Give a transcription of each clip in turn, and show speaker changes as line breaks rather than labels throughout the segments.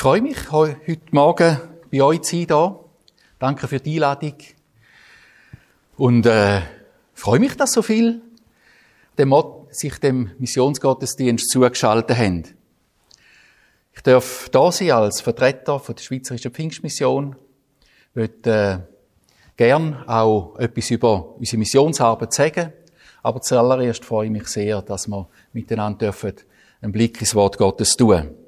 freue mich, heute Morgen bei euch zu sein. Hier. Danke für die Einladung. Und äh, freue mich, dass so viel sich dem Missionsgottesdienst zugeschaltet haben. Ich darf da sein als Vertreter von der Schweizerischen Pfingstmission. Ich würde äh, gern auch etwas über unsere Missionsarbeit sagen. Aber zuallererst freue ich mich sehr, dass wir miteinander dürfen einen Blick ins Wort Gottes tun.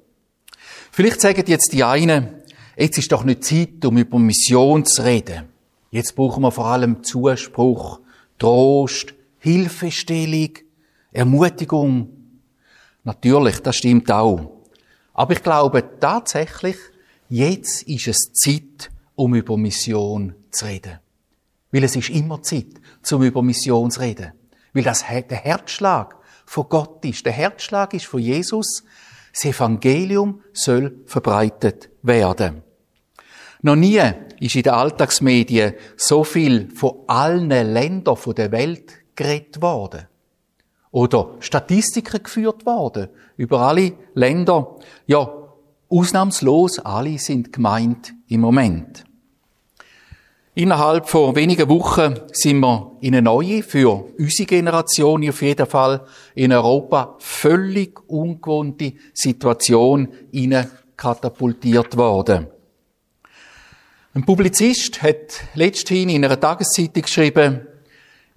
Vielleicht sagen jetzt die einen, jetzt ist doch nicht Zeit, um über Mission zu reden. Jetzt brauchen wir vor allem Zuspruch, Trost, Hilfestellung, Ermutigung. Natürlich, das stimmt auch. Aber ich glaube tatsächlich, jetzt ist es Zeit, um über Mission zu reden. Weil es ist immer Zeit, um über Mission zu reden. Weil das der Herzschlag von Gott ist. Der Herzschlag ist von Jesus, das Evangelium soll verbreitet werden. Noch nie ist in den Alltagsmedien so viel von allen Ländern der Welt geredet worden. Oder Statistiken geführt worden über alle Länder. Ja, ausnahmslos alle sind gemeint im Moment. Innerhalb von wenigen Wochen sind wir in eine neue, für unsere Generation auf jeden Fall in Europa völlig ungewohnte Situation katapultiert worden. Ein Publizist hat letzthin in einer Tageszeitung geschrieben,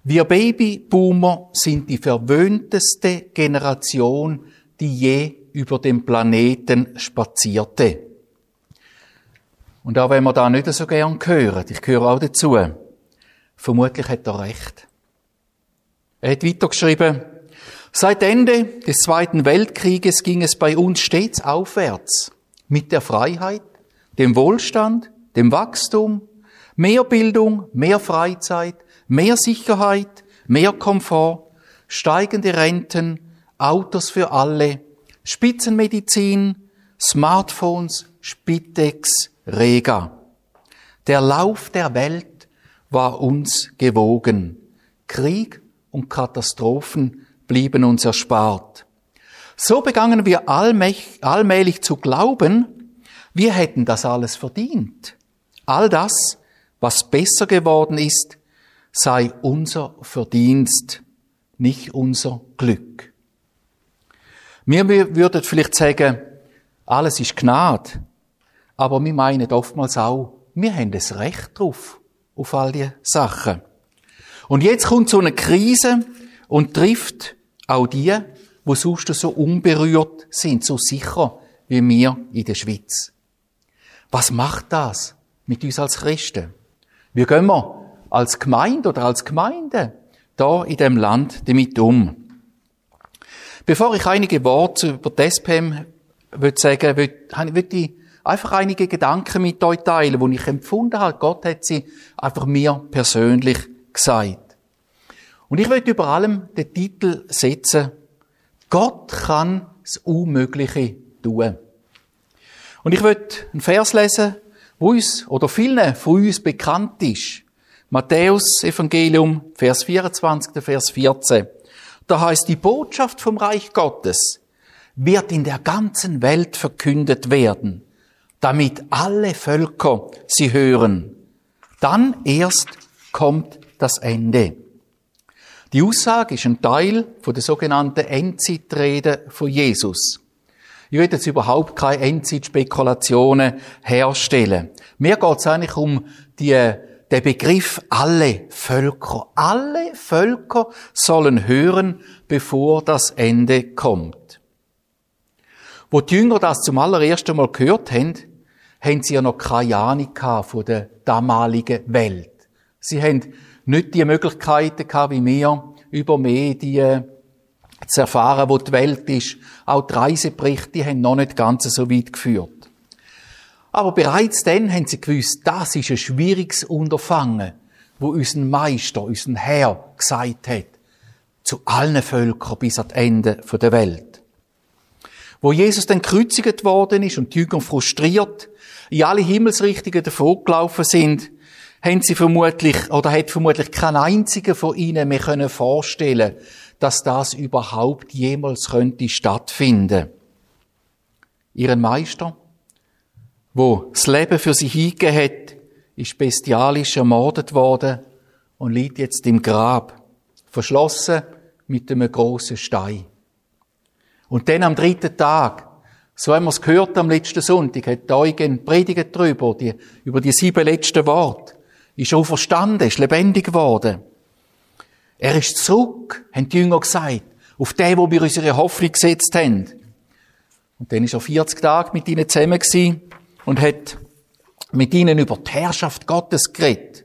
wir Babyboomer sind die verwöhnteste Generation, die je über den Planeten spazierte. Und auch wenn wir da nicht so gern hören, ich gehöre auch dazu, vermutlich hat er recht. Er hat weitergeschrieben, seit Ende des Zweiten Weltkrieges ging es bei uns stets aufwärts. Mit der Freiheit, dem Wohlstand, dem Wachstum, mehr Bildung, mehr Freizeit, mehr Sicherheit, mehr Komfort, steigende Renten, Autos für alle, Spitzenmedizin, Smartphones, Spitex, Rega. Der Lauf der Welt war uns gewogen. Krieg und Katastrophen blieben uns erspart. So begannen wir allmählich zu glauben, wir hätten das alles verdient. All das, was besser geworden ist, sei unser Verdienst, nicht unser Glück. Wir würden vielleicht sagen, alles ist Gnade. Aber wir meinen oftmals auch, wir haben das Recht drauf, auf all diese Sachen. Und jetzt kommt so eine Krise und trifft auch die, wo sonst so unberührt sind, so sicher wie wir in der Schweiz. Was macht das mit uns als Christen? Wie gehen wir als Gemeinde oder als Gemeinde da in dem Land damit um? Bevor ich einige Worte über das würde sagen, würde ich einfach einige Gedanken mit euch teilen, wo ich empfunden habe. Gott hat sie einfach mir persönlich gesagt. Und ich möchte über allem den Titel setzen, Gott kann das Unmögliche tun. Und ich möchte einen Vers lesen, wo uns oder vielen von uns bekannt ist. Matthäus Evangelium, Vers 24, Vers 14. Da heißt die Botschaft vom Reich Gottes wird in der ganzen Welt verkündet werden damit alle Völker sie hören. Dann erst kommt das Ende. Die Aussage ist ein Teil von der sogenannten Endzeitrede von Jesus. Ich will jetzt überhaupt keine Endzeitspekulationen herstellen. Mir geht es eigentlich um die, den Begriff alle Völker. Alle Völker sollen hören, bevor das Ende kommt. Wo die Jünger das zum allerersten Mal gehört haben, haben sie ja noch keine Ahnung von der damaligen Welt. Sie haben nicht die Möglichkeiten gehabt, wie wir, über Medien zu erfahren, wo die Welt ist. Auch die Reiseberichte haben noch nicht ganz so weit geführt. Aber bereits dann haben sie gewusst, das ist ein schwieriges Unterfangen, wo unser Meister, unser Herr gesagt hat, zu allen Völkern bis ans Ende der Welt. Wo Jesus dann kreuzigt worden ist und die Jünger frustriert in alle Himmelsrichtungen davongelaufen sind, haben sie vermutlich, oder hat vermutlich kein einziger von ihnen mehr können vorstellen, dass das überhaupt jemals könnte stattfinden. Ihren Meister, wo das Leben für sie hingegeben hat, ist bestialisch ermordet worden und liegt jetzt im Grab, verschlossen mit einem großen Stein. Und dann am dritten Tag, so haben wir es gehört am letzten Sonntag, hat Eugen predigt darüber, die, über die sieben letzten Worte, ist auch verstanden, ist lebendig geworden. Er ist zurück, haben die Jünger gesagt, auf den, wo wir unsere Hoffnung gesetzt haben. Und dann ist er 40 Tage mit ihnen zusammen gewesen und hat mit ihnen über die Herrschaft Gottes geredet.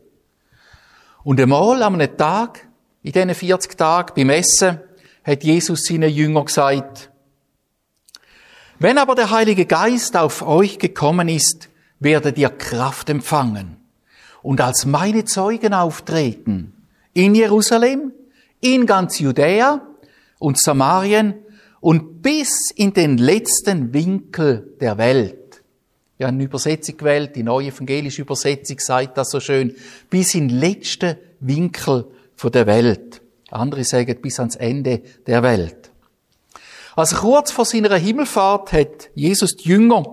Und einmal am einem Tag, in diesen 40 Tagen, beim Essen, hat Jesus seinen Jüngern gesagt, wenn aber der Heilige Geist auf euch gekommen ist, werdet ihr Kraft empfangen und als meine Zeugen auftreten in Jerusalem, in ganz Judäa und Samarien und bis in den letzten Winkel der Welt. Ja, eine Übersetzung gewählt, die neue evangelische Übersetzung sagt das so schön, bis in den letzten Winkel der Welt. Andere sagen bis ans Ende der Welt. Also kurz vor seiner Himmelfahrt hat Jesus die Jünger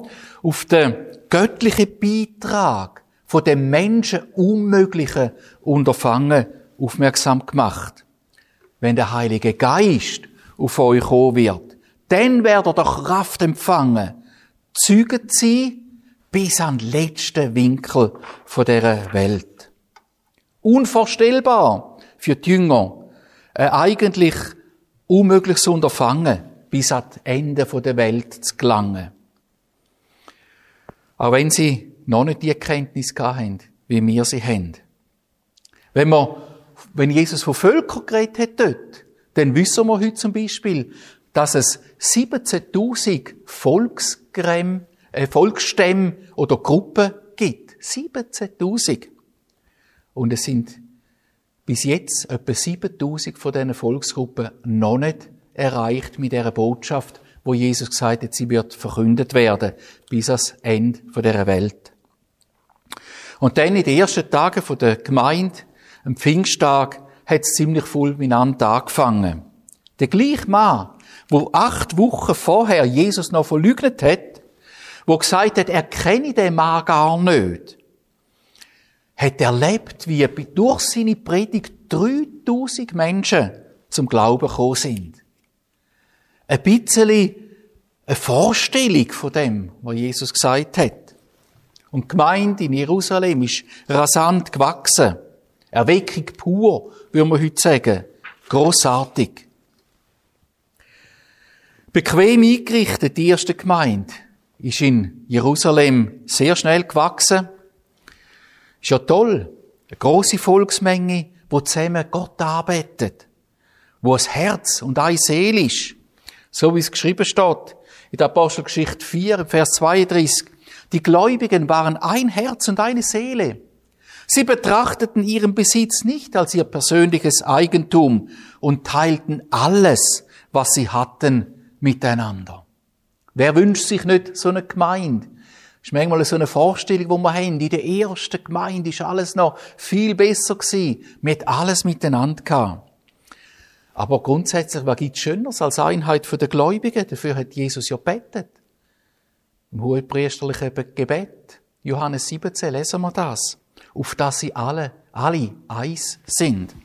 auf den göttlichen Beitrag von dem Menschen Unmöglichen Unterfangen aufmerksam gemacht. Wenn der Heilige Geist auf euch kommen wird, dann werdet ihr Kraft empfangen, zeugen sie bis an den letzten Winkel von dieser Welt. Unvorstellbar für die Jünger, ein eigentlich unmögliches Unterfangen, bis an das Ende der Welt zu gelangen. Auch wenn sie noch nicht die Erkenntnis haben, wie wir sie haben. Wenn wir wenn Jesus von Völkern geredet hat dort, dann wissen wir heute zum Beispiel, dass es 17.000 Volksgräm, äh, Volksstämme oder Gruppen gibt. 17.000. Und es sind bis jetzt etwa 7.000 von diesen Volksgruppen noch nicht erreicht mit dieser Botschaft, wo Jesus gesagt hat, sie wird verkündet werden bis ans Ende dieser Welt. Und dann in den ersten Tagen der Gemeinde am Pfingsttag hat es ziemlich fulminant angefangen. Der gleiche Mann, wo acht Wochen vorher Jesus noch verleugnet hat, wo gesagt hat, er kenne den Mann gar nicht, hat erlebt, wie durch seine Predigt 3000 Menschen zum Glauben gekommen sind. Ein bisschen eine Vorstellung von dem, was Jesus gesagt hat. Und die Gemeinde in Jerusalem ist rasant gewachsen. Erweckung pur, würde man heute sagen. Grossartig. Bequem eingerichtet, die erste Gemeinde, ist in Jerusalem sehr schnell gewachsen. Ist ja toll. Eine grosse Volksmenge, wo zusammen Gott arbeitet. Wo ein Herz und eine Seele ist. So wie es geschrieben steht. In der Apostelgeschichte 4, Vers 32. Die Gläubigen waren ein Herz und eine Seele. Sie betrachteten ihren Besitz nicht als ihr persönliches Eigentum und teilten alles, was sie hatten, miteinander. Wer wünscht sich nicht so eine Gemeinde? Das ist manchmal so eine Vorstellung, die wir haben. In der ersten Gemeinde ist alles noch viel besser gewesen. Wir hatten alles miteinander gehabt. Aber grundsätzlich, was gibt's Schöneres als Einheit der Gläubigen? Dafür hat Jesus ja betet. Im hohepriesterlichen Gebet. Johannes 17, lesen wir das auf das sie alle, alle eins sind.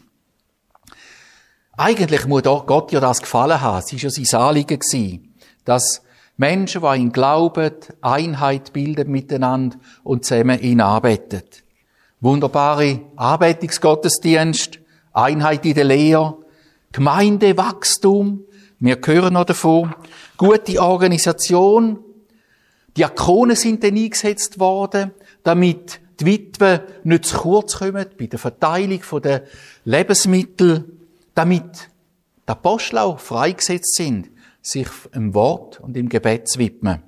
Eigentlich muss Gott ja das gefallen haben. Es war ja sein Anliegen gewesen, dass Menschen, die ihn glauben, Einheit bilden miteinander und zusammen ihn arbeiten. Wunderbare Arbeitungsgottesdienst, Einheit in der Lehre, Gemeindewachstum, wir hören noch davon, gute Organisation, Diakone sind dann eingesetzt worden, damit die Witwen nicht zu kurz kommen bei der Verteilung der Lebensmittel, damit die Apostel auch freigesetzt sind, sich im Wort und im Gebet zu widmen.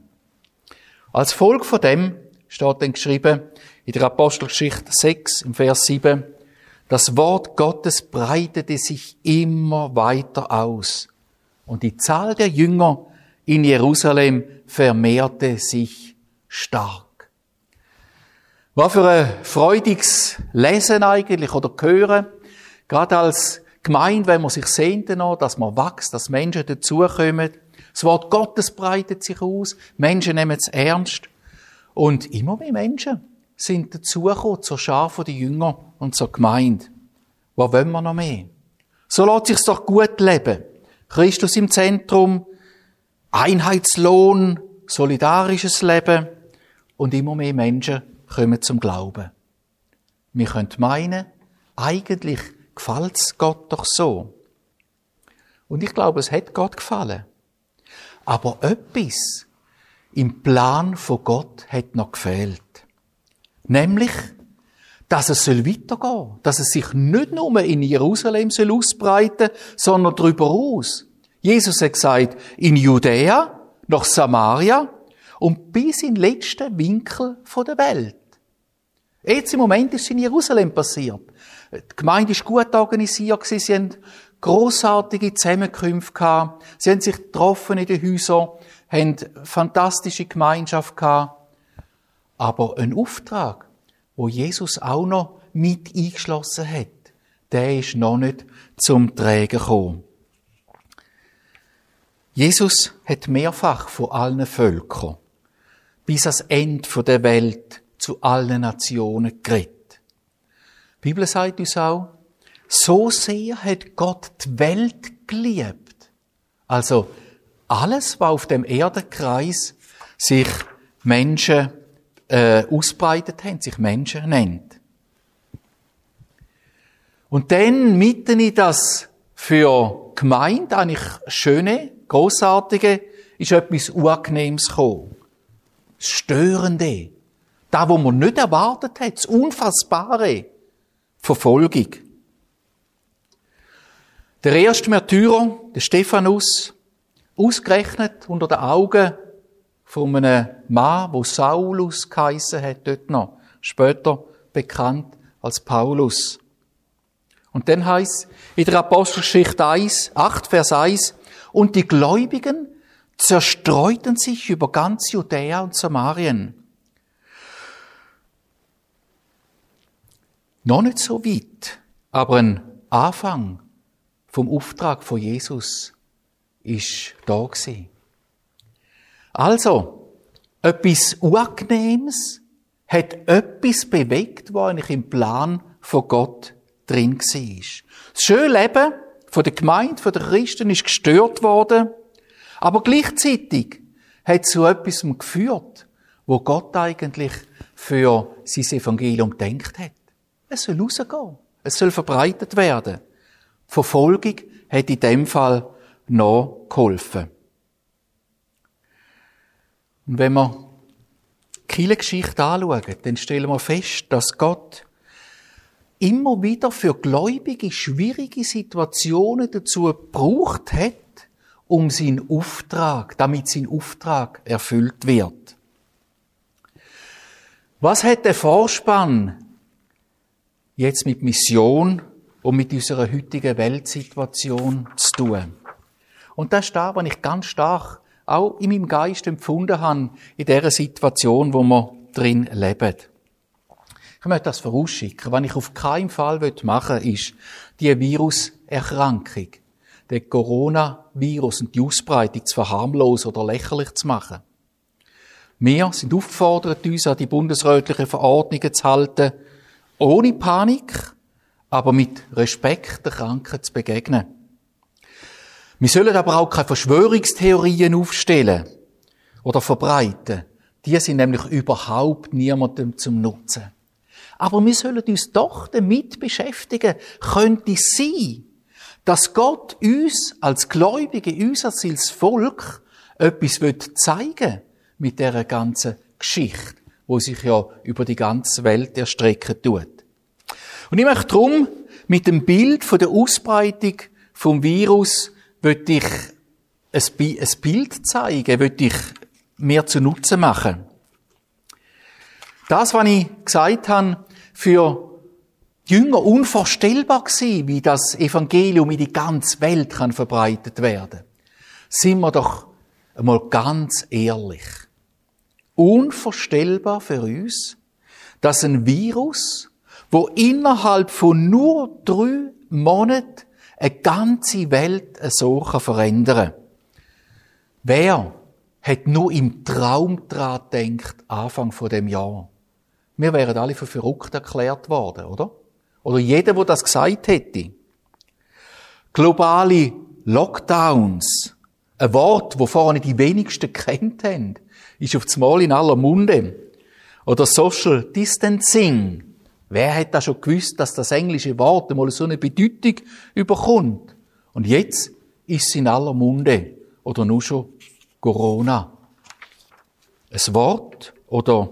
Als Folge von dem steht dann geschrieben in der Apostelgeschichte 6 im Vers 7, das Wort Gottes breitete sich immer weiter aus und die Zahl der Jünger in Jerusalem vermehrte sich stark. Was für ein freudiges Lesen eigentlich oder Hören. Gerade als Gemeinde, wenn man sich sehnt noch, dass man wächst, dass Menschen dazukommen. Das Wort Gottes breitet sich aus. Menschen nehmen es ernst. Und immer mehr Menschen sind dazugekommen zur Schar der Jünger und zur Gemeinde. Was wollen wir noch mehr? So lässt sich's doch gut leben. Christus im Zentrum, Einheitslohn, solidarisches Leben und immer mehr Menschen kommen zum Glauben. Wir können meinen, eigentlich gefällt's Gott doch so. Und ich glaube, es hat Gott gefallen. Aber etwas im Plan von Gott hat noch gefehlt. Nämlich, dass es soll weitergehen, dass es sich nicht nur in Jerusalem soll ausbreiten, sondern darüber aus. Jesus hat gesagt, in Judäa, nach Samaria und bis in den letzten Winkel der Welt. Jetzt im Moment ist es in Jerusalem passiert. Die Gemeinde ist gut organisiert, sie haben großartige Zusammenkünfte gehabt, sie haben sich getroffen in den Häusern, haben fantastische Gemeinschaft gehabt. Aber ein Auftrag, wo Jesus auch noch mit eingeschlossen hat, der ist noch nicht zum Trägen gekommen. Jesus hat mehrfach von allen Völkern bis ans Ende der Welt zu allen Nationen geredet. Die Bibel sagt uns auch, so sehr hat Gott die Welt geliebt. Also alles, was auf dem Erdenkreis sich Menschen äh, ausbreitet haben, sich Menschen nennt. Und dann mitten in das für Gemeinde eigentlich schöne, großartige, ist etwas Unangenehmes gekommen. Das Störende. Da, wo man nicht erwartet hat. Das Unfassbare. Verfolgung. Der erste Märtyrer, der Stephanus, ausgerechnet unter den Augen von einem Mann, wo Saulus geheissen hat, dort noch, später bekannt als Paulus. Und dann heißt in der Apostelgeschichte 1, 8, Vers 1, und die Gläubigen zerstreuten sich über ganz Judäa und Samarien. Noch nicht so weit, aber ein Anfang vom Auftrag von Jesus ist da gewesen. Also, etwas Unangenehmes hat etwas bewegt, was eigentlich im Plan von Gott drin war. Das schöne Leben von der Gemeinde, von der Christen ist gestört worden, aber gleichzeitig hat zu etwas geführt, wo Gott eigentlich für sein Evangelium denkt hat. Es soll rausgehen. Es soll verbreitet werden. Die Verfolgung hat in dem Fall noch geholfen. Und wenn wir die Geschichte anschauen, dann stellen wir fest, dass Gott immer wieder für Gläubige schwierige Situationen dazu gebraucht hat, um seinen Auftrag, damit sein Auftrag erfüllt wird. Was hat der Vorspann jetzt mit Mission und mit unserer heutigen Weltsituation zu tun? Und das ist da, was ich ganz stark auch in meinem Geist empfunden habe, in dieser Situation, wo wir drin leben. Ich möchte das vorausschicken. Was ich auf keinen Fall machen will, ist die Viruserkrankung, den Coronavirus und die Ausbreitung zu verharmlosen oder lächerlich zu machen. Wir sind aufgefordert, uns an die bundesrätlichen Verordnungen zu halten, ohne Panik, aber mit Respekt der Kranken zu begegnen. Wir sollen aber auch keine Verschwörungstheorien aufstellen oder verbreiten. Die sind nämlich überhaupt niemandem zum Nutzen. Aber wir sollen uns doch damit beschäftigen, könnte es sein, dass Gott uns als Gläubige, uns als Volk etwas zeigen will mit dieser ganzen Geschichte, wo sich ja über die ganze Welt erstrecken tut. Und ich möchte darum mit dem Bild von der Ausbreitung vom Virus will ich ein Bild zeigen, will ich mir zu Nutzen machen. Das, was ich gesagt habe, für Jünger unvorstellbar gewesen, wie das Evangelium in die ganze Welt kann verbreitet werden. Sind wir doch einmal ganz ehrlich. Unvorstellbar für uns, dass ein Virus, wo innerhalb von nur drei Monaten eine ganze Welt so verändern. Wer hat nur im Traum dran gedacht, Anfang von dem Jahr. Wir wären alle für verrückt erklärt worden, oder? Oder jeder, der das gesagt hätte. Globale Lockdowns, ein Wort, wo vorne die wenigsten kennt haben, ist auf Mal in aller Munde. Oder Social Distancing. Wer hat da schon gewusst, dass das englische Wort einmal so eine Bedeutung überkommt? Und jetzt ist es in aller Munde. Oder nur schon Corona. Ein Wort oder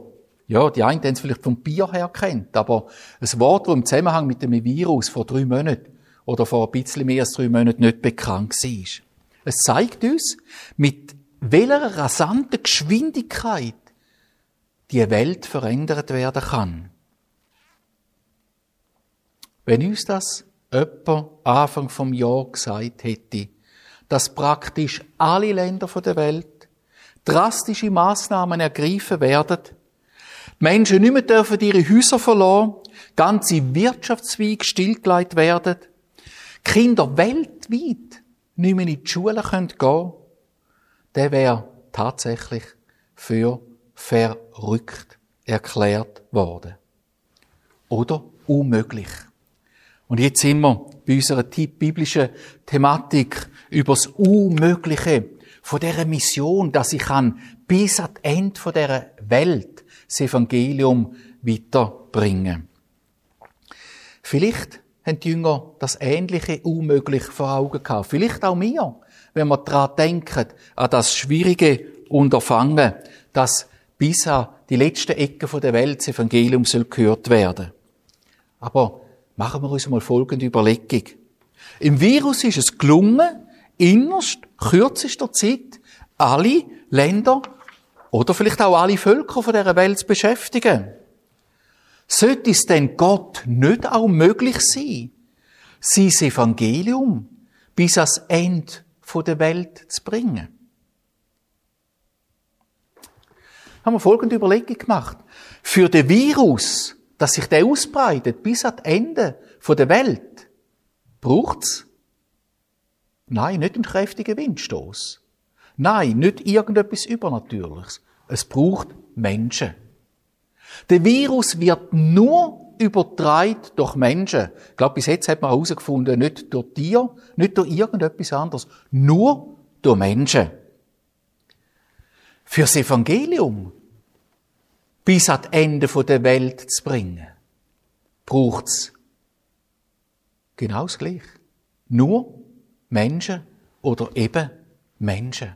ja, die einen haben es vielleicht vom Bier her kennt, aber ein Wort, das im Zusammenhang mit dem Virus vor drei Monaten oder vor ein bisschen mehr als drei Monaten nicht bekannt war. Es zeigt uns, mit welcher rasanten Geschwindigkeit die Welt verändert werden kann. Wenn uns das jemand Anfang vom Jahr gesagt hätte, dass praktisch alle Länder der Welt drastische Maßnahmen ergreifen werden, die Menschen nicht mehr dürfen ihre Häuser verlassen, ganze Wirtschaftszweige stillgelegt werden, Kinder weltweit nicht mehr in die Schule gehen können, der wäre tatsächlich für verrückt erklärt worden. Oder unmöglich. Und jetzt sind wir bei unserer biblischen Thematik über das Unmögliche von dieser Mission, dass ich kann bis ans Ende dieser Welt das Evangelium weiterbringen. Vielleicht haben die Jünger das Ähnliche unmöglich vor Augen gehabt. Vielleicht auch mir, wenn wir daran denken, an das schwierige Unterfangen, dass bis an die letzten Ecken der Welt das Evangelium gehört werden. Aber machen wir uns mal folgende Überlegung. Im Virus ist es gelungen, innerst kürzester Zeit alle Länder oder vielleicht auch alle Völker von dieser Welt zu beschäftigen. Sollte es denn Gott nicht auch möglich sein, sein Evangelium bis ans Ende der Welt zu bringen? Haben wir folgende Überlegung gemacht. Für den Virus, dass sich der ausbreitet bis ans Ende der Welt, braucht's Nein, nicht einen kräftigen Windstoß. Nein, nicht irgendetwas Übernatürliches. Es braucht Menschen. Der Virus wird nur übertragen durch Menschen. Ich glaube, bis jetzt hat man herausgefunden, nicht durch Tier, nicht durch irgendetwas anderes, nur durch Menschen. Fürs Evangelium bis ans Ende der Welt zu bringen, braucht's genau das Gleiche. Nur Menschen oder eben Menschen.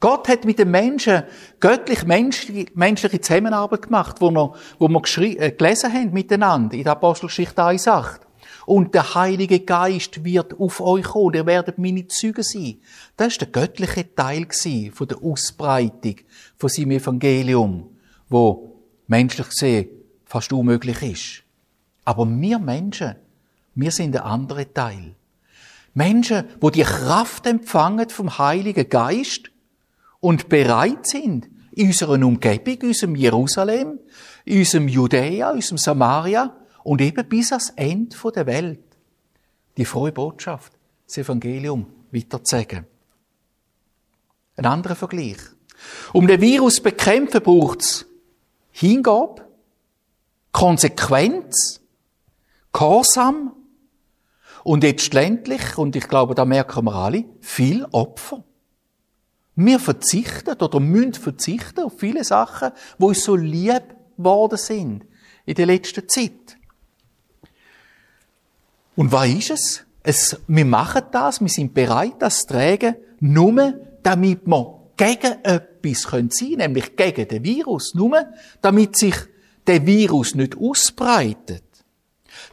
Gott hat mit den Menschen göttlich-menschliche Zusammenarbeit gemacht, wo wir, wo wir äh, gelesen haben miteinander in der Apostelgeschichte 1,8. Und der Heilige Geist wird auf euch kommen, ihr werdet meine Züge sein. Das ist der göttliche Teil von der Ausbreitung von seinem Evangelium, wo menschlich gesehen fast unmöglich ist. Aber wir Menschen, wir sind der andere Teil. Menschen, wo die Kraft empfangen vom Heiligen Geist und bereit sind, in unserer Umgebung, in unserem Jerusalem, in unserem Judäa, in unserem Samaria und eben bis ans Ende der Welt die frohe Botschaft, das Evangelium weiterzugeben. Ein anderer Vergleich. Um den Virus zu bekämpfen, braucht es Hingabe, Konsequenz, Gehorsam und jetzt letztendlich, und ich glaube, da merken wir alle, viel Opfer. Wir verzichten oder müssen verzichten auf viele Sachen, wo uns so lieb geworden sind in der letzten Zeit. Und was ist es? es? Wir machen das, wir sind bereit, das zu tragen, nur damit wir gegen etwas sein können, nämlich gegen den Virus, nur damit sich der Virus nicht ausbreitet.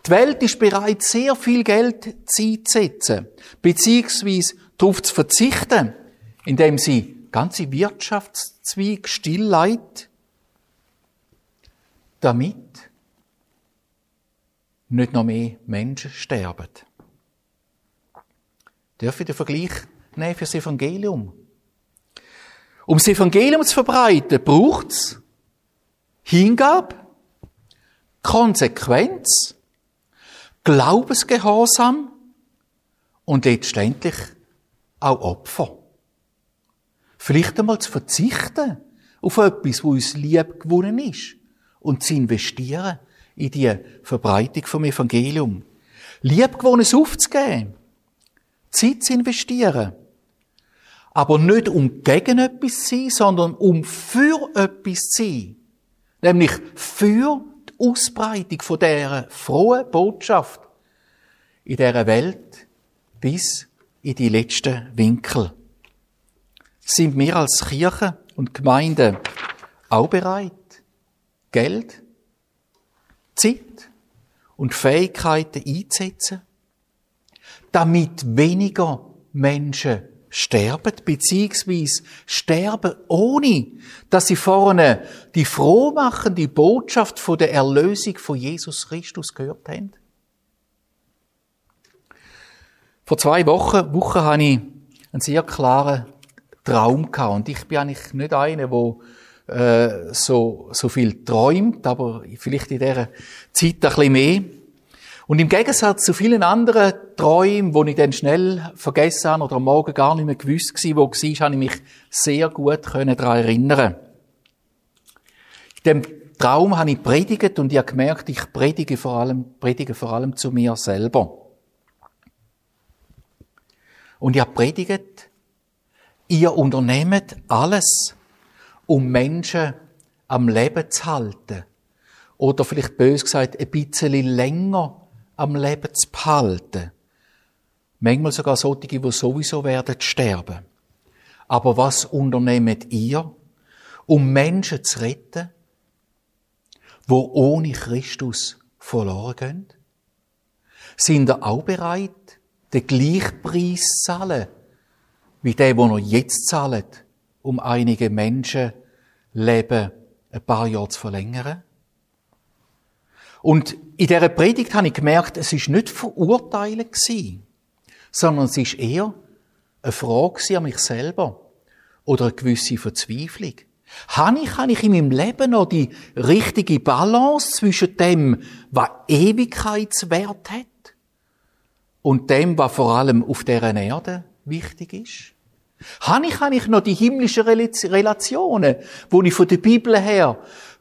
Die Welt ist bereit, sehr viel Geld einzusetzen, beziehungsweise darauf zu verzichten, indem sie ganze Wirtschaftszweige stilllegt, damit nicht noch mehr Menschen sterben. Dürfen den Vergleich nehmen für das Evangelium? Um das Evangelium zu verbreiten, braucht es Hingabe, Konsequenz Glaubensgehorsam und letztendlich auch Opfer. Vielleicht einmal zu verzichten auf etwas, wo uns lieb gewonnen ist und zu investieren in die Verbreitung vom Evangelium. Liebgewonnenes aufzugeben, Zeit zu investieren. Aber nicht um gegen etwas zu sein, sondern um für etwas zu sein. Nämlich für die Ausbreitung von dieser frohen Botschaft in dieser Welt bis in die letzten Winkel. Sind wir als Kirche und Gemeinde auch bereit, Geld, Zeit und Fähigkeiten einzusetzen, damit weniger Menschen sterben, beziehungsweise sterben, ohne dass sie vorne die frohmachende Botschaft von der Erlösung von Jesus Christus gehört haben? Vor zwei Wochen, Wochen hatte ich einen sehr klaren Traum gehabt. Und ich bin eigentlich nicht einer, der äh, so, so viel träumt, aber vielleicht in dieser Zeit ein bisschen mehr. Und im Gegensatz zu vielen anderen Träumen, die ich dann schnell vergessen habe oder am Morgen gar nicht mehr gewusst war, wo war, habe ich mich sehr gut daran erinnern In dem Traum habe ich predigt und ich habe gemerkt, ich predige vor allem, predige vor allem zu mir selber. Und ich habe predigt, ihr unternehmt alles, um Menschen am Leben zu halten. Oder vielleicht bös gesagt, ein bisschen länger am Leben zu behalten. Manchmal sogar solche, die sowieso werden sterben. Aber was unternehmt ihr, um Menschen zu retten, wo ohne Christus verloren gehen? Sind ihr auch bereit, den gleichen Preis zahlen, wie der, den er jetzt zahlt, um einige Menschen Leben ein paar Jahre zu verlängern? Und in dieser Predigt habe ich gemerkt, es ist nicht verurteilen sondern es ist eher eine Frage an mich selber oder eine gewisse Verzweiflung. Habe ich, kann ich in meinem Leben noch die richtige Balance zwischen dem, was Ewigkeitswert hat und dem, was vor allem auf dieser Erde wichtig ist? Habe ich, habe ich noch die himmlischen Relationen, wo ich von der Bibel her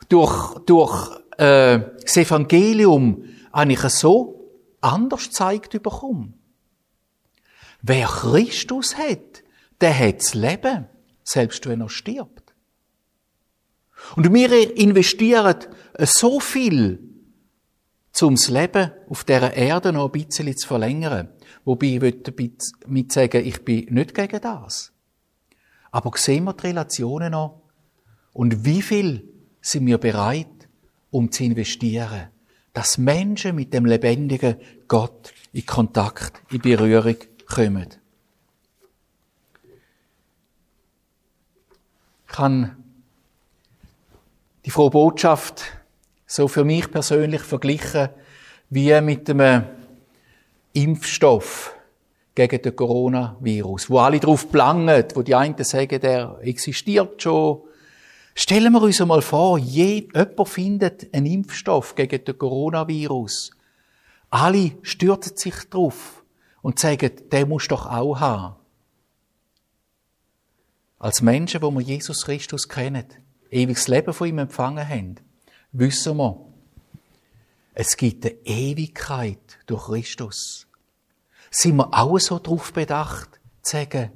durch, durch äh, das Evangelium eigentlich so anders zeigt bekomme? Wer Christus hat, der hat das Leben, selbst wenn er stirbt. Und wir investieren so viel um das Leben auf dieser Erde noch ein bisschen zu verlängern. Wobei ich damit sagen, ich bin nicht gegen das. Aber sehen wir die Relationen noch? Und wie viel sind wir bereit, um zu investieren? Dass Menschen mit dem lebendigen Gott in Kontakt, in Berührung kommen. Ich kann die frohe Botschaft so für mich persönlich verglichen wie mit einem Impfstoff gegen den Coronavirus, wo alle drauf plangen, wo die einen sagen, der existiert schon. Stellen wir uns einmal vor, je, jemand findet einen Impfstoff gegen den Coronavirus. Alle stürzen sich drauf und sagen, der muss doch auch haben. Als Menschen, wo wir Jesus Christus kennen, ewiges Leben von ihm empfangen haben, wissen wir, es gibt eine Ewigkeit durch Christus. Sind wir auch so darauf bedacht, zu sagen,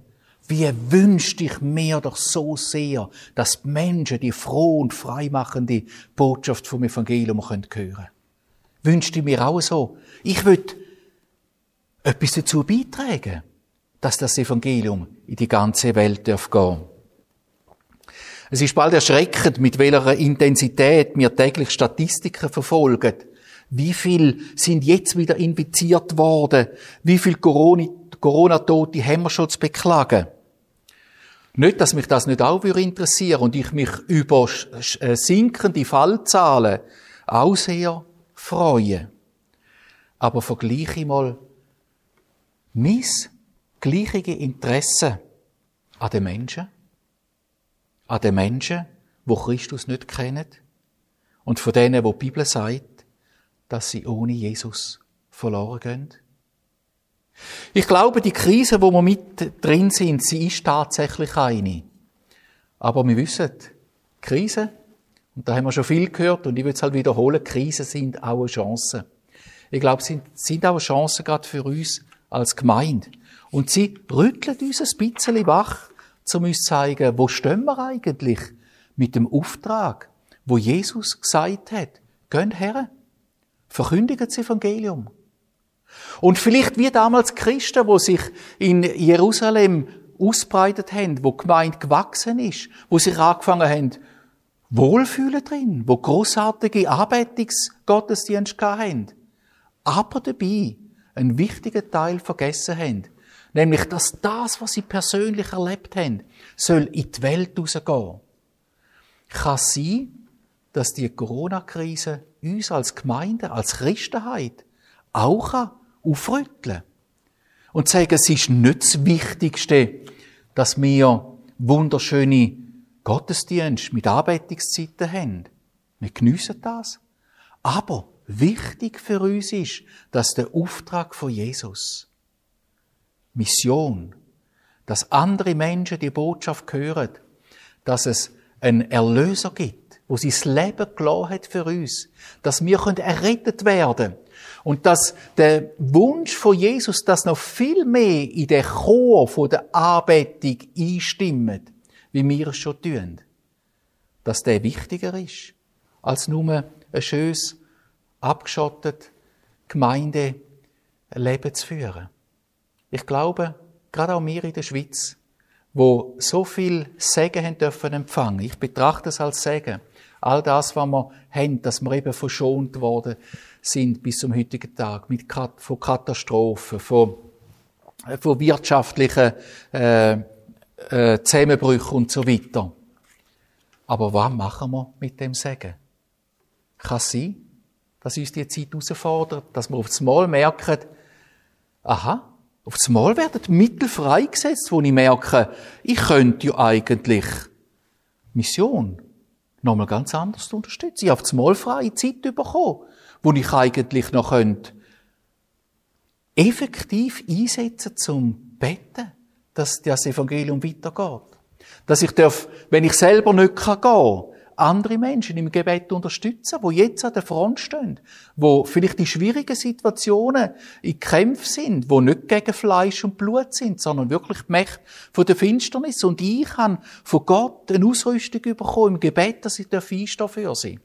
wie wünschte ich mir doch so sehr, dass die Menschen die froh und freimachende Botschaft vom Evangelium hören können. Wünschte mir auch so. Ich will etwas dazu beitragen, dass das Evangelium in die ganze Welt darf gehen. Es ist bald erschreckend, mit welcher Intensität wir täglich Statistiken verfolgen. Wie viel sind jetzt wieder infiziert worden? Wie viel Corona-Tote haben wir schon zu beklagen? Nicht, dass mich das nicht auch interessieren und ich mich über äh, sinkende Fallzahlen auch sehr freue. Aber vergleiche mal mein gleiche Interesse an den Menschen an den Menschen, wo Christus nicht kennen und von denen, wo die Bibel sagt, dass sie ohne Jesus verloren gehen? Ich glaube, die Krise, wo wir mit drin sind, sie ist tatsächlich eine. Aber wir wissen, Krisen, und da haben wir schon viel gehört, und ich will es halt wiederholen, Krisen sind auch eine Chance. Ich glaube, sind, sind auch eine Chance gerade für uns als Gemeinde. Und sie rütteln uns ein bisschen wach, um uns zu zeigen, wo stehen wir eigentlich mit dem Auftrag, wo Jesus gesagt hat, geht her, verkündigt das Evangelium. Und vielleicht wie damals Christen, wo sich in Jerusalem ausbreitet haben, wo die Gemeinde gewachsen ist, wo sich angefangen haben, wohlfühlen drin, wo großartige Anbetungsgottesdienste haben, aber dabei einen wichtigen Teil vergessen haben, nämlich, dass das, was sie persönlich erlebt haben, soll in die Welt rausgehen. Kann sein, dass die Corona-Krise uns als Gemeinde, als Christenheit auch aufrütteln und sagen, es ist nicht das Wichtigste, dass wir wunderschöne Gottesdienste mit Arbeitungszeiten haben. Wir geniessen das. Aber wichtig für uns ist, dass der Auftrag von Jesus, Mission, dass andere Menschen die Botschaft hören, dass es einen Erlöser gibt, wo sein Leben gelassen hat für uns, dass wir errettet werden und dass der Wunsch von Jesus, dass noch viel mehr in den Chor von der Anbetung einstimmt, wie wir es schon tun, dass der wichtiger ist, als nur ein schönes, abgeschottet Gemeindeleben zu führen. Ich glaube, gerade auch wir in der Schweiz, wo so viel Segen haben dürfen empfangen. Ich betrachte es als Segen. All das, was wir haben, dass wir eben verschont worden sind bis zum heutigen Tag, mit, von Katastrophen, von, von wirtschaftlichen äh, äh, Zusammenbrüchen und so weiter. Aber was machen wir mit dem Segen? Kann sein, dass uns die Zeit herausfordert, dass wir auf das Mal merken, aha, auf das Mal werden Mittel freigesetzt, wo ich merke, ich könnte ja eigentlich Mission nochmal ganz anders unterstützen. Ich habe auf das Mal freie Zeit bekommen, wo ich eigentlich noch könnte effektiv einsetzen zum Betten, dass das Evangelium weitergeht. Dass ich darf, wenn ich selber nicht gehen kann, andere Menschen im Gebet unterstützen, wo jetzt an der Front stehen, wo vielleicht die schwierigen Situationen in Kämpfen sind, wo nicht gegen Fleisch und Blut sind, sondern wirklich die Macht von der Finsternis. Und ich kann von Gott eine Ausrüstung bekommen im Gebet, dass ich einstehen für sie.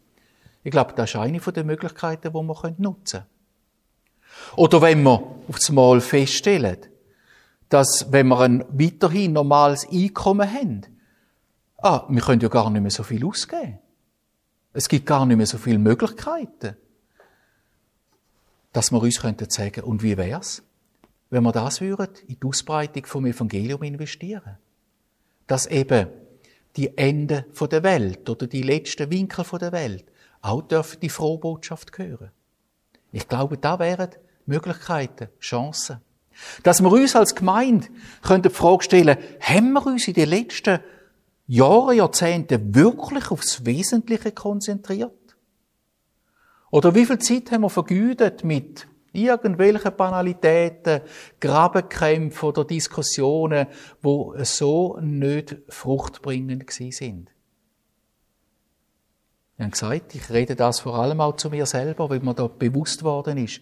Ich glaube, das ist eine der Möglichkeiten, die wir nutzen können. Oder wenn wir auf das Mal feststellen, dass, wenn wir ein weiterhin normales Einkommen haben, ah, wir können ja gar nicht mehr so viel ausgeben. Es gibt gar nicht mehr so viele Möglichkeiten. Dass wir uns könnten sagen, und wie wär's, wenn wir das würden, in die Ausbreitung vom Evangelium investieren? Dass eben die Ende der Welt oder die letzten Winkel der Welt auch dürfen die frohe Botschaft hören. Ich glaube, da wären Möglichkeiten, Chancen. Dass wir uns als Gemeinde die Frage stellen, haben wir uns in den letzten Jahre, Jahrzehnte wirklich aufs Wesentliche konzentriert? Oder wie viel Zeit haben wir vergütet mit irgendwelchen Banalitäten, Grabenkämpfen oder Diskussionen, wo so nicht fruchtbringend sind? Wir haben gesagt, ich rede das vor allem auch zu mir selber, weil mir da bewusst worden ist,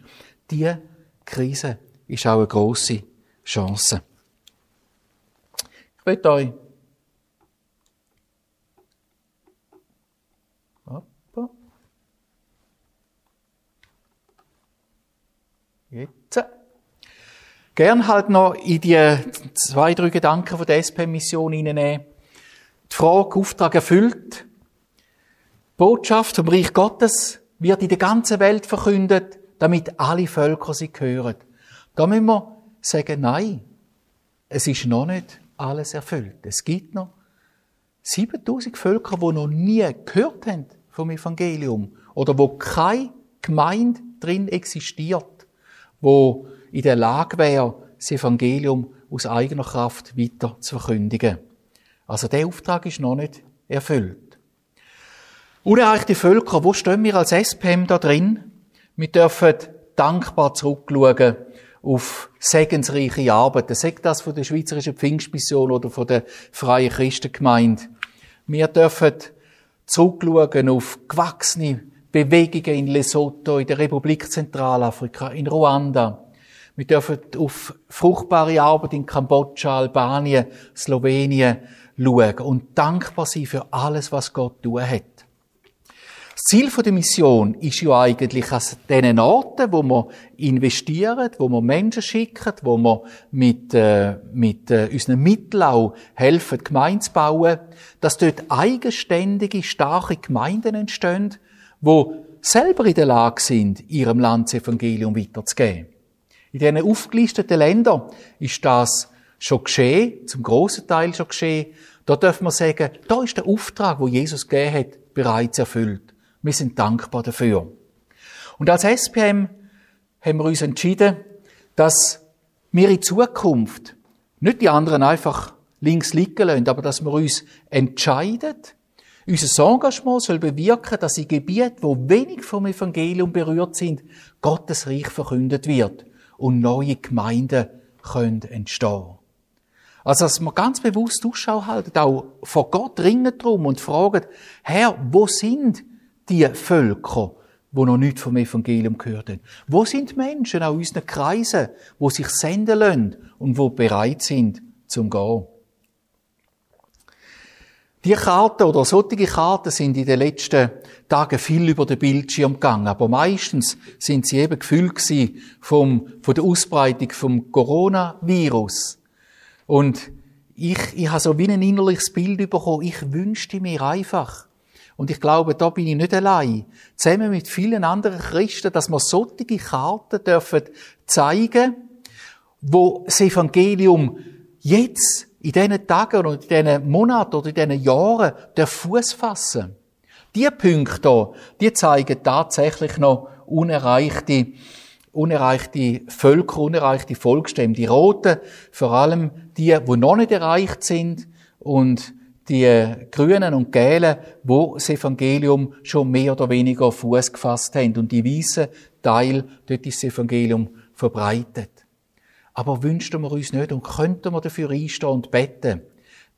die Krise ist auch eine grosse Chance. Ich möchte euch Jetzt. Gern halt noch in die zwei, drei Gedanken von der SP-Mission hineinnehmen. Die Frage, Auftrag erfüllt. Die Botschaft vom Reich Gottes wird in der ganzen Welt verkündet, damit alle Völker sie hören. Da müssen wir sagen, nein, es ist noch nicht alles erfüllt. Es gibt noch 7000 Völker, die noch nie gehört haben vom Evangelium oder wo keine Gemeinde drin existiert wo in der Lage wäre, das Evangelium aus eigener Kraft weiter zu verkündigen. Also der Auftrag ist noch nicht erfüllt. Unerreichte Völker, wo stehen wir als SPM da drin? Wir dürfen dankbar zurückschauen auf segensreiche Arbeiten. Sagt das von der Schweizerischen Pfingstmission oder von der Freien Christengemeinde. Wir dürfen zurückschauen auf gewachsene Bewegungen in Lesotho, in der Republik Zentralafrika, in Ruanda. Wir dürfen auf fruchtbare Arbeit in Kambodscha, Albanien, Slowenien schauen und dankbar sein für alles, was Gott tun hat. Das Ziel der Mission ist ja eigentlich an diesen Orten, wo wir investieren, wo wir Menschen schicken, wo wir mit, äh, mit äh, unseren Mitteln auch helfen, Gemeinden zu bauen, dass dort eigenständige, starke Gemeinden entstehen, wo selber in der Lage sind, ihrem Land das Evangelium weiterzugeben. In diesen aufgelisteten Ländern ist das schon geschehen, zum grossen Teil schon geschehen. Da dürfen wir sagen, da ist der Auftrag, wo Jesus gegeben hat, bereits erfüllt. Wir sind dankbar dafür. Und als SPM haben wir uns entschieden, dass wir in Zukunft nicht die anderen einfach links liegen lassen, aber dass wir uns entscheiden, unser Engagement soll bewirken, dass in Gebieten, wo wenig vom Evangelium berührt sind, Gottes Reich verkündet wird und neue Gemeinden können entstehen. Also, dass wir ganz bewusst Ausschau halten, auch vor Gott ringen drum und fragen, Herr, wo sind die Völker, wo noch nichts vom Evangelium gehört haben? Wo sind Menschen aus unseren Kreisen, wo sich senden lassen und wo bereit sind zum Gehen? Die Karten oder solche Karten sind in den letzten Tagen viel über den Bildschirm gegangen, aber meistens sind sie eben gefüllt vom, von der Ausbreitung vom Coronavirus. Und ich, ich habe so wie ein innerliches Bild bekommen. Ich wünschte mir einfach, und ich glaube, da bin ich nicht allein. Zusammen mit vielen anderen Christen, dass wir solche Karten dürfen zeigen, wo das Evangelium jetzt in diesen Tagen oder in diesen Monaten oder in diesen Jahren der Fuß fassen. Die Punkte hier, die zeigen tatsächlich noch unerreichte, unerreichte Völker, unerreichte Volksstämme. Die Roten, vor allem die, die noch nicht erreicht sind und die Grünen und Gelben, wo das Evangelium schon mehr oder weniger Fuß gefasst haben und die weißen Teil, dort ist das Evangelium verbreitet. Aber wünschten wir uns nicht und könnten wir dafür einstehen und beten,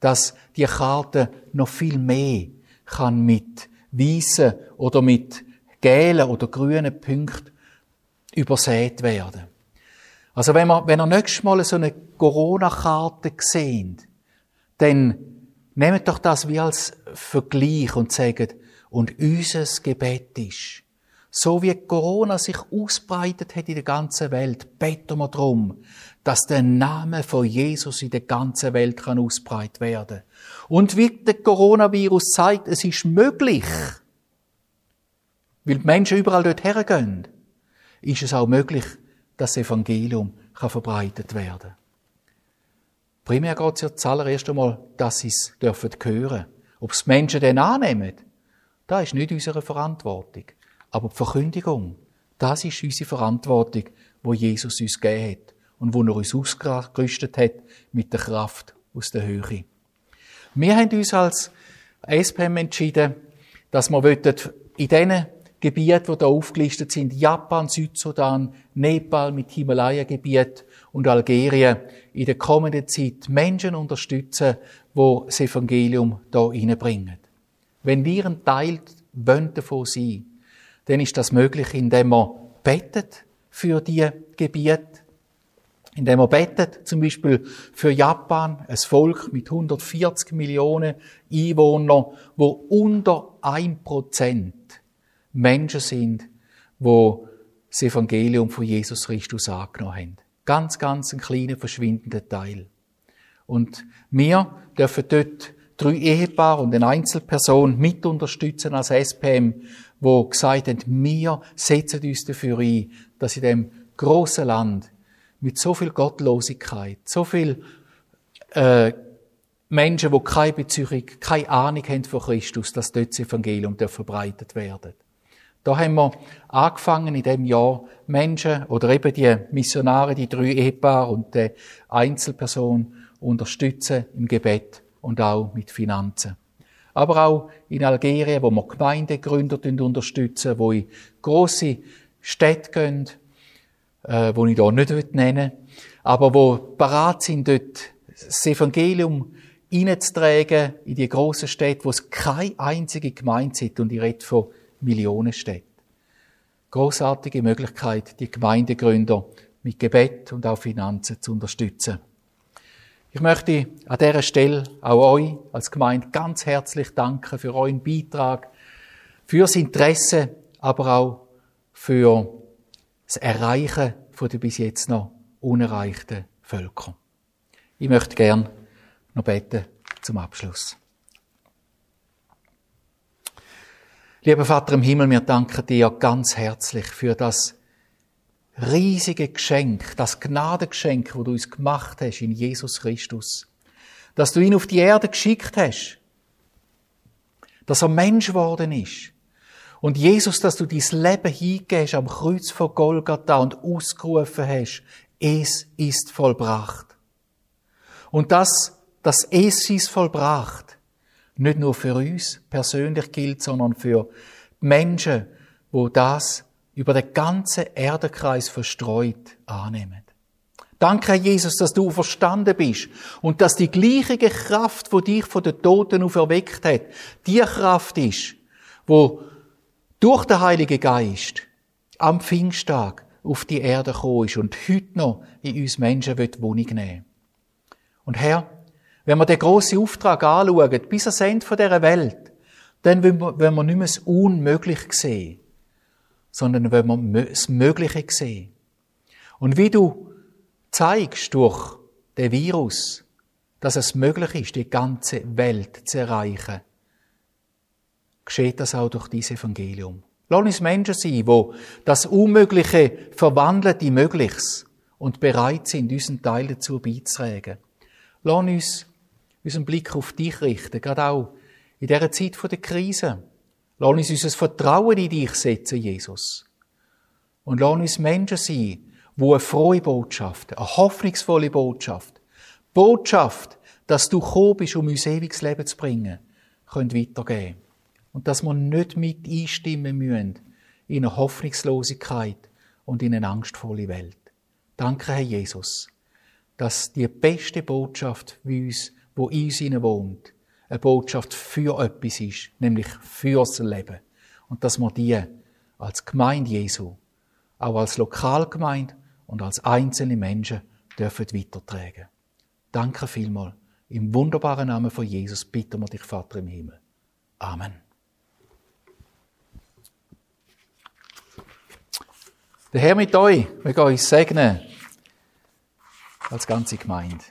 dass die Karte noch viel mehr kann mit weißen oder mit gelben oder grünen Punkten übersät werden. Also wenn wir, wenn ihr nächstes Mal so eine Corona-Karte sehen, dann Nehmt doch das wie als Vergleich und sagt, und unser Gebet ist, so wie Corona sich ausbreitet hat in der ganzen Welt, beten wir darum, dass der Name von Jesus in der ganzen Welt kann ausbreitet werden. Und wie der Coronavirus zeigt, es ist möglich, weil die Menschen überall dort hergehen, ist es auch möglich, dass das Evangelium kann verbreitet werden. Primär geht es ja zuallererst einmal, dass sie es dürfen hören. Ob es Menschen dann annehmen, das ist nicht unsere Verantwortung. Aber die Verkündigung, das ist unsere Verantwortung, wo Jesus uns gegeben hat und wo er uns ausgerüstet hat mit der Kraft aus der Höhe. Wir haben uns als SPM entschieden, dass wir in diesen Gebieten, die hier aufgelistet sind, Japan, Südsudan, Nepal mit Himalaya-Gebiet und Algerien, in der kommenden Zeit Menschen unterstützen, die das Evangelium hier reinbringen. Wenn wir ein Teil davon sein dann ist das möglich, indem wir betet für die Gebiete, indem wir betet, zum Beispiel für Japan, ein Volk mit 140 Millionen Einwohnern, wo unter 1% Menschen sind, wo das Evangelium von Jesus Christus angenommen haben. Ganz, ganz ein kleiner, verschwindender Teil. Und wir dürfen dort drei Ehepaare und eine Einzelperson mit unterstützen als SPM, wo gesagt haben, wir setzen uns dafür ein, dass in dem großen Land mit so viel Gottlosigkeit, so viel äh, Menschen, die keine Beziehung, keine Ahnung haben von Christus, dass dort das Evangelium verbreitet werden. Da haben wir angefangen in dem Jahr Menschen oder eben die Missionare, die drei Ehepaare und die Einzelperson unterstützen im Gebet und auch mit Finanzen. Aber auch in Algerien, wo wir Gemeindegründer unterstützen, wo in grosse Städte gehen, äh, wo ich hier nicht nennen will, aber wo parat sind, dort das Evangelium reinzutragen in die grossen Städte, wo es keine einzige Gemeinde sind und ich rede von Millionenstädten. Großartige Möglichkeit, die Gemeindegründer mit Gebet und auch Finanzen zu unterstützen. Ich möchte an dieser Stelle auch euch als Gemeinde ganz herzlich danken für euren Beitrag, fürs Interesse, aber auch für das Erreichen von den bis jetzt noch unerreichten Völkern. Ich möchte gern noch beten zum Abschluss. Lieber Vater im Himmel, wir danken dir ganz herzlich für das riesige Geschenk, das Gnadengeschenk, wo du uns gemacht hast in Jesus Christus. Dass du ihn auf die Erde geschickt hast. Dass er Mensch geworden ist. Und Jesus, dass du dein Leben hingehst am Kreuz von Golgatha und ausgerufen hast, es ist vollbracht. Und dass das Es ist vollbracht nicht nur für uns persönlich gilt, sondern für Menschen, wo das über den ganzen Erdenkreis verstreut annehmen. Danke, Jesus, dass du verstanden bist und dass die gleiche Kraft, die dich von den Toten auferweckt hat, die Kraft ist, wo durch den Heiligen Geist am Pfingsttag auf die Erde gekommen ist und heute noch in uns Menschen Wohnung nehmen. Und Herr, wenn wir den grossen Auftrag anschauen, bis ans Ende dieser Welt, dann wollen wir nicht mehr das Unmögliche sehen, sondern wenn wir das Mögliche sehen. Und wie du zeigst durch den Virus, dass es möglich ist, die ganze Welt zu erreichen, geschieht das auch durch dieses Evangelium. Lass uns Menschen sein, die das Unmögliche verwandeln in Mögliches und bereit sind, unseren Teil dazu beizutragen. Lass uns unseren Blick auf dich richten, gerade auch in dieser Zeit der Krise. Lass uns unser Vertrauen in dich setzen, Jesus. Und lass uns Menschen sein, die eine frohe Botschaft, eine hoffnungsvolle Botschaft, Botschaft, dass du gekommen bist, um uns ewiges Leben zu bringen, können weitergeben. Und dass wir nicht mit einstimmen müssen in eine Hoffnungslosigkeit und in eine angstvolle Welt. Danke, Herr Jesus, dass die beste Botschaft wie uns wo in uns wohnt, eine Botschaft für etwas ist, nämlich fürs Leben. Und dass wir die als Gemeinde Jesu, auch als Lokalgemeinde und als einzelne Menschen dürfen weitertragen. Danke vielmals. Im wunderbaren Namen von Jesus bitten wir dich, Vater im Himmel. Amen. Der Herr mit euch, wir gehen euch segnen als ganze Gemeinde.